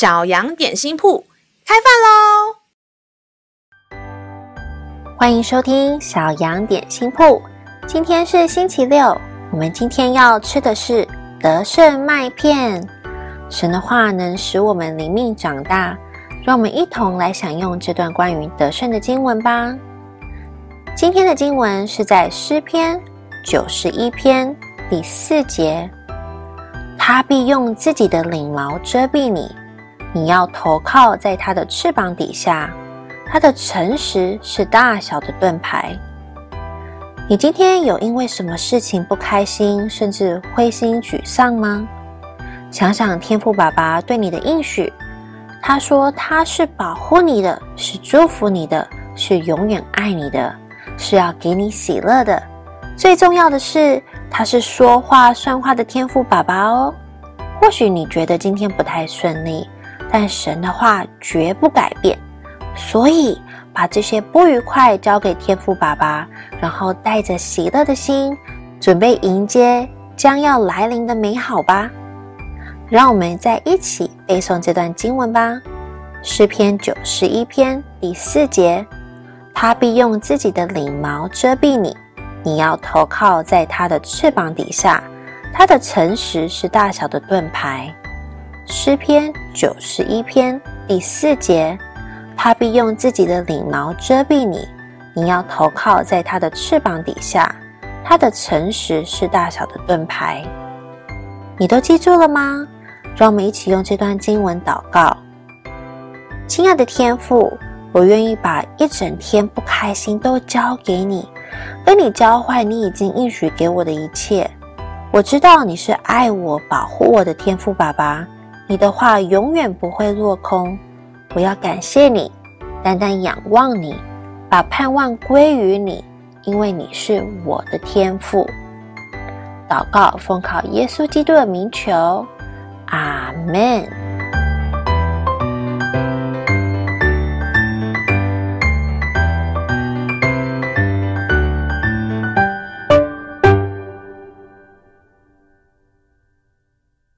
小羊点心铺开饭喽！欢迎收听小羊点心铺。今天是星期六，我们今天要吃的是德胜麦片。神的话能使我们灵命长大，让我们一同来享用这段关于德胜的经文吧。今天的经文是在诗篇九十一篇第四节，他必用自己的翎毛遮蔽你。你要投靠在他的翅膀底下，他的诚实是大小的盾牌。你今天有因为什么事情不开心，甚至灰心沮丧吗？想想天父爸爸对你的应许，他说他是保护你的，是祝福你的，是永远爱你的，是要给你喜乐的。最重要的是，他是说话算话的天父爸爸哦。或许你觉得今天不太顺利。但神的话绝不改变，所以把这些不愉快交给天父爸爸，然后带着喜乐的心，准备迎接将要来临的美好吧。让我们再一起背诵这段经文吧，《诗篇》九十一篇第四节：他必用自己的翎毛遮蔽你，你要投靠在他的翅膀底下，他的诚实是大小的盾牌。诗篇九十一篇第四节，他必用自己的翎毛遮蔽你，你要投靠在他的翅膀底下，他的诚实是大小的盾牌。你都记住了吗？让我们一起用这段经文祷告。亲爱的天父，我愿意把一整天不开心都交给你，跟你交换你已经应许给我的一切。我知道你是爱我、保护我的天父爸爸。你的话永远不会落空，我要感谢你，单单仰望你，把盼望归于你，因为你是我的天赋。祷告奉靠耶稣基督的名求，阿门。